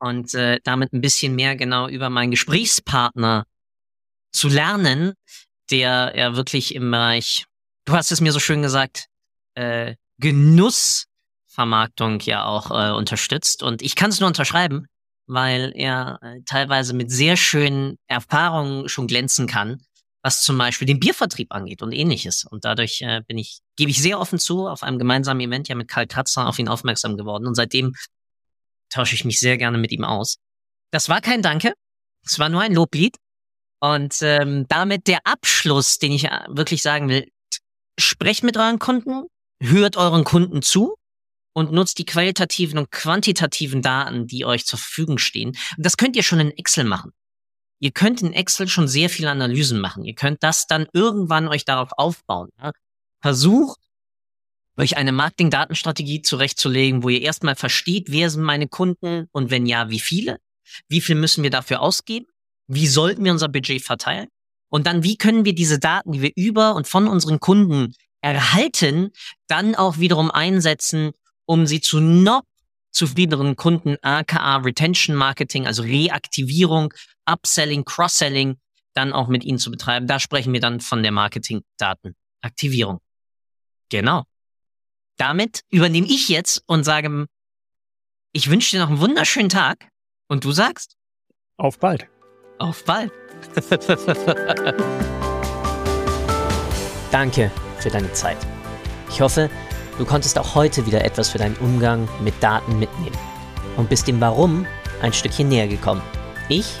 und äh, damit ein bisschen mehr genau über meinen Gesprächspartner zu lernen, der ja wirklich im Bereich du hast es mir so schön gesagt, äh, Genussvermarktung ja auch äh, unterstützt. Und ich kann es nur unterschreiben, weil er äh, teilweise mit sehr schönen Erfahrungen schon glänzen kann, was zum Beispiel den Biervertrieb angeht und ähnliches. Und dadurch äh, bin ich, gebe ich sehr offen zu, auf einem gemeinsamen Event ja mit Karl Kratzer auf ihn aufmerksam geworden. Und seitdem tausche ich mich sehr gerne mit ihm aus. Das war kein Danke, es war nur ein Loblied. Und ähm, damit der Abschluss, den ich äh, wirklich sagen will, sprecht mit euren Kunden, hört euren Kunden zu und nutzt die qualitativen und quantitativen Daten, die euch zur Verfügung stehen. Und das könnt ihr schon in Excel machen. Ihr könnt in Excel schon sehr viele Analysen machen. Ihr könnt das dann irgendwann euch darauf aufbauen. Ja? Versucht, euch eine Marketing-Datenstrategie zurechtzulegen, wo ihr erstmal versteht, wer sind meine Kunden und wenn ja, wie viele? Wie viel müssen wir dafür ausgeben? Wie sollten wir unser Budget verteilen? Und dann, wie können wir diese Daten, die wir über und von unseren Kunden erhalten, dann auch wiederum einsetzen, um sie zu noch zufriedeneren Kunden, aka Retention Marketing, also Reaktivierung, Upselling, Cross-Selling, dann auch mit ihnen zu betreiben. Da sprechen wir dann von der Marketing-Datenaktivierung. Genau. Damit übernehme ich jetzt und sage, ich wünsche dir noch einen wunderschönen Tag. Und du sagst? Auf bald. Auf bald. Danke für deine Zeit. Ich hoffe, Du konntest auch heute wieder etwas für deinen Umgang mit Daten mitnehmen und bist dem Warum ein Stückchen näher gekommen. Ich